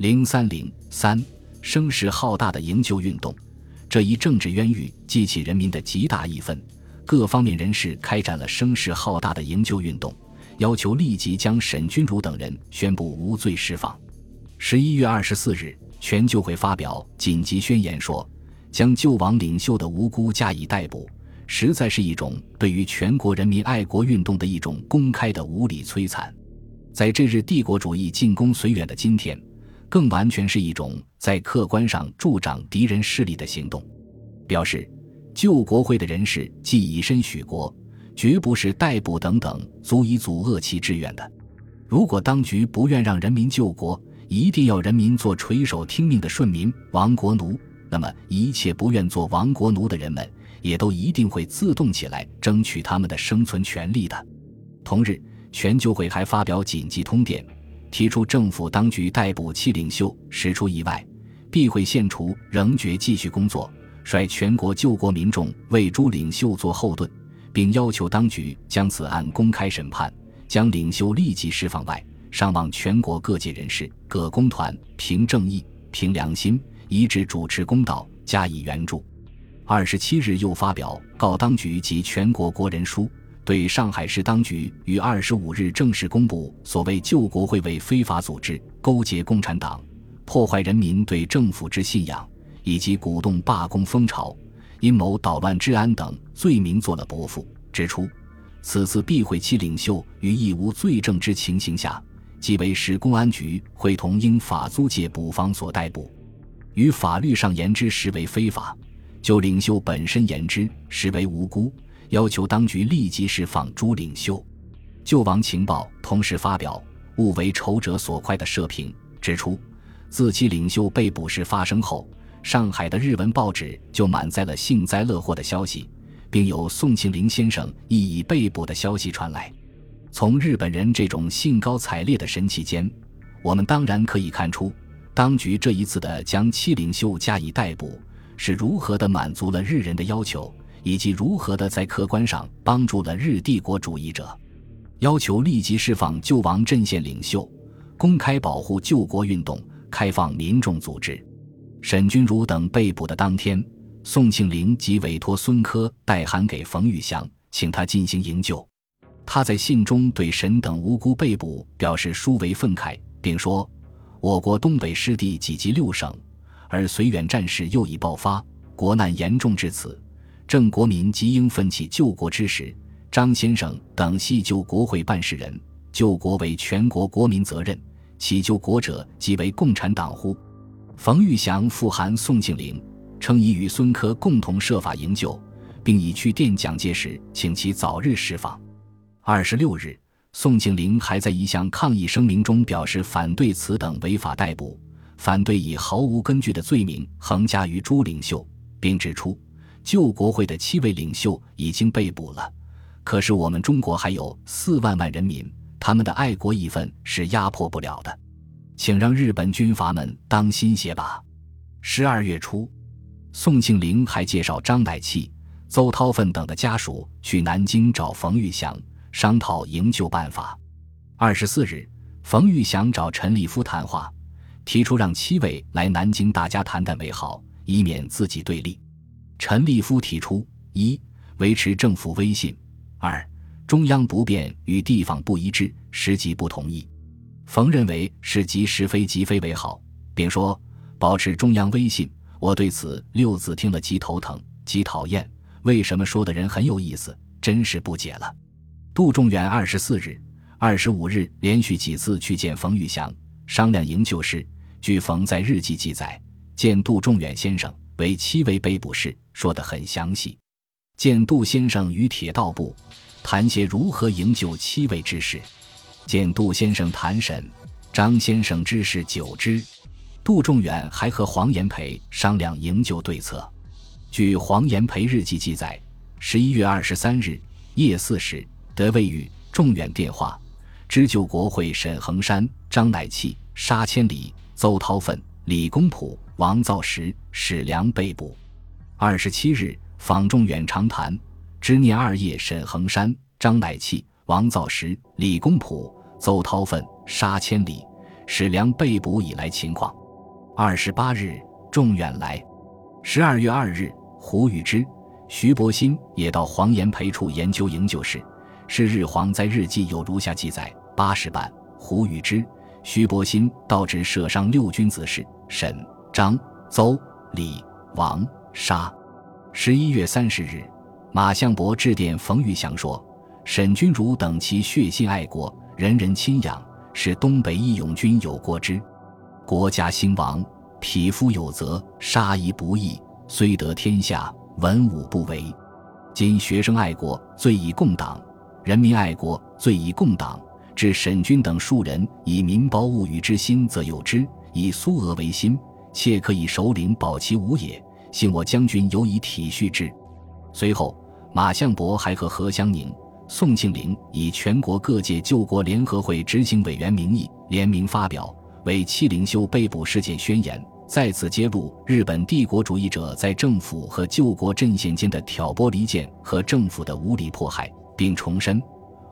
零三零三，声势浩大的营救运动，这一政治冤狱激起人民的极大义愤，各方面人士开展了声势浩大的营救运动，要求立即将沈君儒等人宣布无罪释放。十一月二十四日，全救会发表紧急宣言说，将救亡领袖的无辜加以逮捕，实在是一种对于全国人民爱国运动的一种公开的无理摧残。在这日帝国主义进攻绥远的今天。更完全是一种在客观上助长敌人势力的行动，表示救国会的人士既以身许国，绝不是逮捕等等足以阻遏其志愿的。如果当局不愿让人民救国，一定要人民做垂手听命的顺民、亡国奴，那么一切不愿做亡国奴的人们，也都一定会自动起来争取他们的生存权利的。同日，全救会还发表紧急通电。提出政府当局逮捕其领袖实出意外，必会限除仍决继续工作，率全国救国民众为诸领袖做后盾，并要求当局将此案公开审判，将领袖立即释放外，上望全国各界人士、各工团凭正义、凭良心，一致主持公道，加以援助。二十七日又发表告当局及全国国人书。对上海市当局于二十五日正式公布所谓救国会为非法组织，勾结共产党，破坏人民对政府之信仰，以及鼓动罢工风潮，阴谋捣乱治安等罪名做了驳复，指出此次避讳其领袖于亦无罪证之情形下，即为市公安局会同英法租界捕房所逮捕，于法律上言之实为非法，就领袖本身言之实为无辜。要求当局立即释放朱领袖。救亡情报同时发表“勿为仇者所快”的社评，指出，自其领袖被捕事发生后，上海的日文报纸就满载了幸灾乐祸的消息，并有宋庆龄先生亦已被捕的消息传来。从日本人这种兴高采烈的神气间，我们当然可以看出，当局这一次的将七领袖加以逮捕，是如何的满足了日人的要求。以及如何的在客观上帮助了日帝国主义者，要求立即释放救亡阵线领袖，公开保护救国运动，开放民众组织。沈钧儒等被捕的当天，宋庆龄即委托孙科代函给冯玉祥，请他进行营救。他在信中对沈等无辜被捕表示殊为愤慨，并说：“我国东北失地几及六省，而绥远战事又已爆发，国难严重至此。”郑国民即应奋起救国之时，张先生等系救国会办事人，救国为全国国民责任，起救国者即为共产党乎？冯玉祥复函宋庆龄，称已与孙科共同设法营救，并已去电蒋介石，请其早日释放。二十六日，宋庆龄还在一项抗议声明中表示反对此等违法逮捕，反对以毫无根据的罪名横加于朱领袖，并指出。救国会的七位领袖已经被捕了，可是我们中国还有四万万人民，他们的爱国义愤是压迫不了的，请让日本军阀们当心些吧。十二月初，宋庆龄还介绍张乃器、邹韬奋等的家属去南京找冯玉祥商讨营救办法。二十四日，冯玉祥找陈立夫谈话，提出让七位来南京大家谈谈为好，以免自己对立。陈立夫提出：一、维持政府威信；二、中央不变与地方不一致，实际不同意。冯认为是即时非即非为好，并说：保持中央威信，我对此六字听了极头疼，极讨厌。为什么说的人很有意思？真是不解了。杜仲远二十四日、二十五日连续几次去见冯玉祥，商量营救事。据冯在日记记载，见杜仲远先生。为七位被捕事说得很详细，见杜先生与铁道部谈些如何营救七位之事，见杜先生谈审张先生之事久之，杜仲远还和黄炎培商量营救对策。据黄炎培日记记载，十一月二十三日夜四时，得未与仲远电话，知救国会沈恒山、张乃器、沙千里、邹韬奋、李公朴。王造时、史良被捕。二十七日，访仲远长谈，知念二夜。沈恒山、张乃器、王造时、李公朴、邹韬奋、沙千里、史良被捕以来情况。二十八日，众远来。十二月二日，胡宇之、徐伯新也到黄岩培处研究营救事。是日皇在日记有如下记载：八十版，胡宇之、徐伯新到至舍上六君子事，沈、张、邹、李、王、沙。十一月三十日，马相伯致电冯玉祥说：“沈君儒等其血性爱国，人人亲仰，是东北义勇军有过之。国家兴亡，匹夫有责，杀夷不义，虽得天下，文武不为。今学生爱国，罪以共党；人民爱国，罪以共党。至沈君等数人以民胞物与之心，则有之；以苏俄为心，切可以首领保其无也。”信我将军有以体恤之。随后，马相伯还和何香凝、宋庆龄以全国各界救国联合会执行委员名义联名发表为七灵修被捕事件宣言，再次揭露日本帝国主义者在政府和救国阵线间的挑拨离间和政府的无理迫害，并重申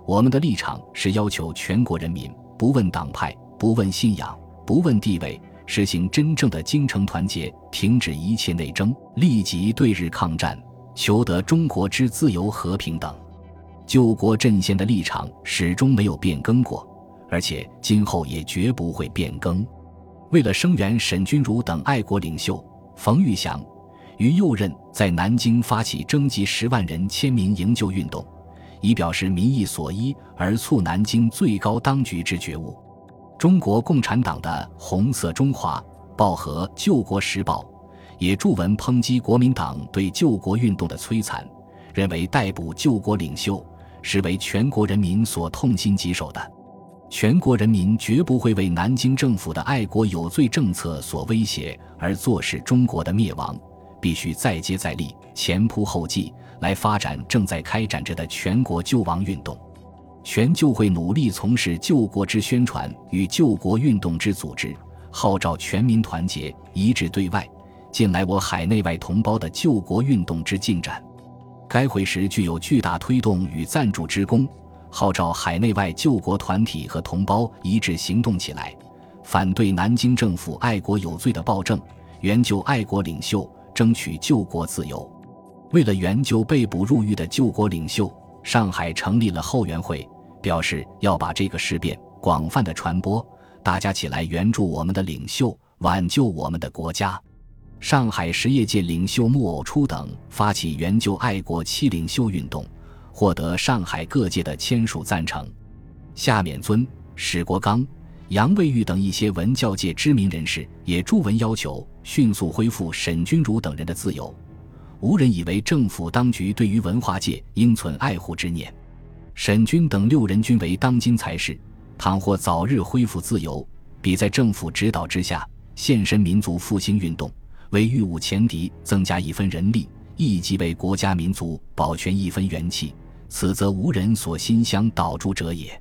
我们的立场是要求全国人民不问党派、不问信仰、不问地位。实行真正的京城团结，停止一切内争，立即对日抗战，求得中国之自由和平等。救国阵线的立场始终没有变更过，而且今后也绝不会变更。为了声援沈钧儒等爱国领袖，冯玉祥、于右任在南京发起征集十万人签名营救运动，以表示民意所依，而促南京最高当局之觉悟。中国共产党的《红色中华报》和《救国时报》也著文抨击国民党对救国运动的摧残，认为逮捕救国领袖是为全国人民所痛心疾首的。全国人民绝不会为南京政府的爱国有罪政策所威胁而坐视中国的灭亡，必须再接再厉，前仆后继来发展正在开展着的全国救亡运动。全救会努力从事救国之宣传与救国运动之组织，号召全民团结一致对外。近来我海内外同胞的救国运动之进展，该会时具有巨大推动与赞助之功，号召海内外救国团体和同胞一致行动起来，反对南京政府爱国有罪的暴政，援救爱国领袖，争取救国自由。为了援救被捕入狱的救国领袖，上海成立了后援会。表示要把这个事变广泛的传播，大家起来援助我们的领袖，挽救我们的国家。上海实业界领袖穆偶初等发起援救爱国七领袖运动，获得上海各界的签署赞成。夏勉尊、史国刚、杨卫玉等一些文教界知名人士也著文要求迅速恢复沈钧儒等人的自由。无人以为政府当局对于文化界应存爱护之念。沈军等六人均为当今才是，倘或早日恢复自由，比在政府指导之下献身民族复兴运动，为御侮前敌增加一分人力，亦即为国家民族保全一分元气。此则无人所心相导助者也。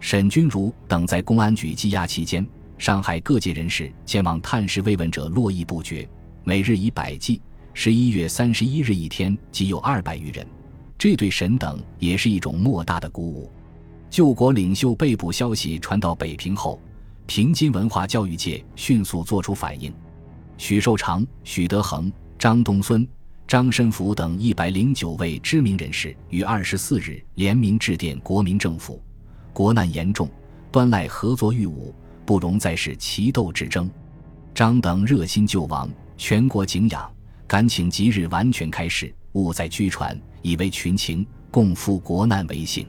沈君儒等在公安局羁押期间，上海各界人士前往探视慰问者络绎不绝，每日以百计。十一月三十一日一天，即有二百余人。这对神等也是一种莫大的鼓舞。救国领袖被捕消息传到北平后，平津文化教育界迅速作出反应。许寿裳、许德衡、张东荪、张申福等一百零九位知名人士于二十四日联名致电国民政府：国难严重，端赖合作御侮，不容再是奇斗之争。张等热心救亡，全国敬仰，敢请即日完全开始，勿再拘传。以为群情，共赴国难为幸。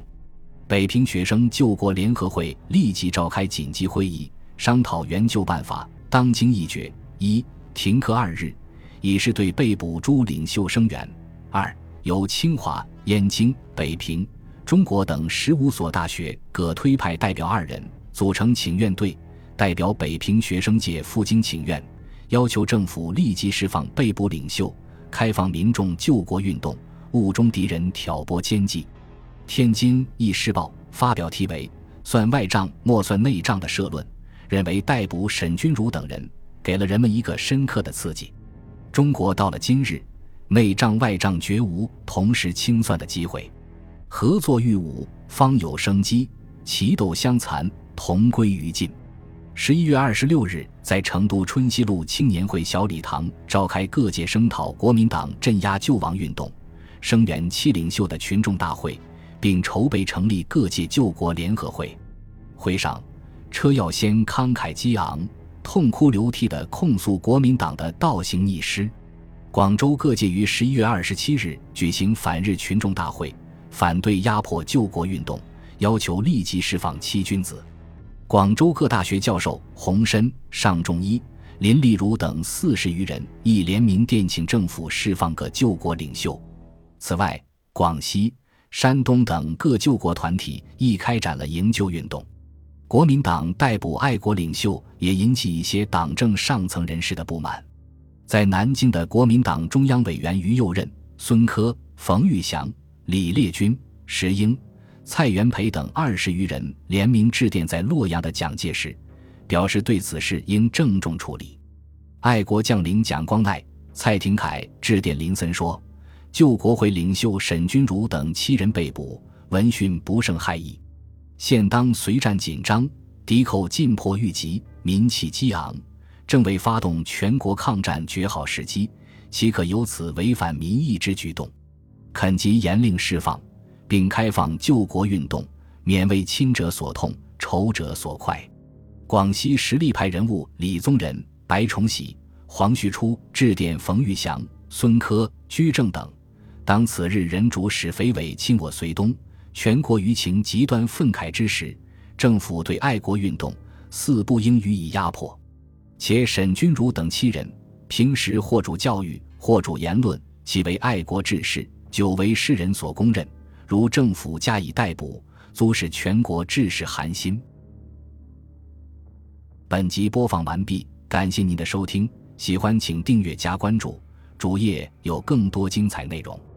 北平学生救国联合会立即召开紧急会议，商讨援救办法。当经一决：一、停课二日，以示对被捕诸领袖声援；二、由清华、燕京、北平、中国等十五所大学各推派代表二人，组成请愿队，代表北平学生界赴京请愿，要求政府立即释放被捕领袖，开放民众救国运动。误中敌人挑拨奸计，天津《一时报》发表题为“算外账莫算内账”的社论，认为逮捕沈钧儒等人给了人们一个深刻的刺激。中国到了今日，内账外账绝无同时清算的机会，合作御侮方有生机，齐斗相残同归于尽。十一月二十六日，在成都春熙路青年会小礼堂召开各界声讨国民党镇压救亡运动、声援七领袖的群众大会，并筹备成立各界救国联合会。会上，车耀先慷慨激昂、痛哭流涕地控诉国民党的倒行逆施。广州各界于十一月二十七日举行反日群众大会，反对压迫救国运动，要求立即释放七君子。广州各大学教授洪深、尚仲一、林立如等四十余人亦联名电请政府释放各救国领袖。此外，广西、山东等各救国团体亦开展了营救运动。国民党逮捕爱国领袖，也引起一些党政上层人士的不满。在南京的国民党中央委员于右任、孙科、冯玉祥、李烈钧、石英。蔡元培等二十余人联名致电在洛阳的蒋介石，表示对此事应郑重处理。爱国将领蒋光鼐、蔡廷锴致电林森说：“救国会领袖沈钧儒等七人被捕，闻讯不胜骇意。现当随战紧张，敌寇进迫愈急，民气激昂，正为发动全国抗战绝好时机，岂可有此违反民意之举动？恳即严令释放。”并开放救国运动，免为亲者所痛，仇者所快。广西实力派人物李宗仁、白崇禧、黄旭初致电冯玉祥、孙科、居正等，当此日人主使匪伪侵我绥东，全国舆情极端愤慨之时，政府对爱国运动似不应予以压迫。且沈钧儒等七人平时或主教育，或主言论，其为爱国志士，久为世人所公认。如政府加以逮捕，足使全国志士寒心。本集播放完毕，感谢您的收听，喜欢请订阅加关注，主页有更多精彩内容。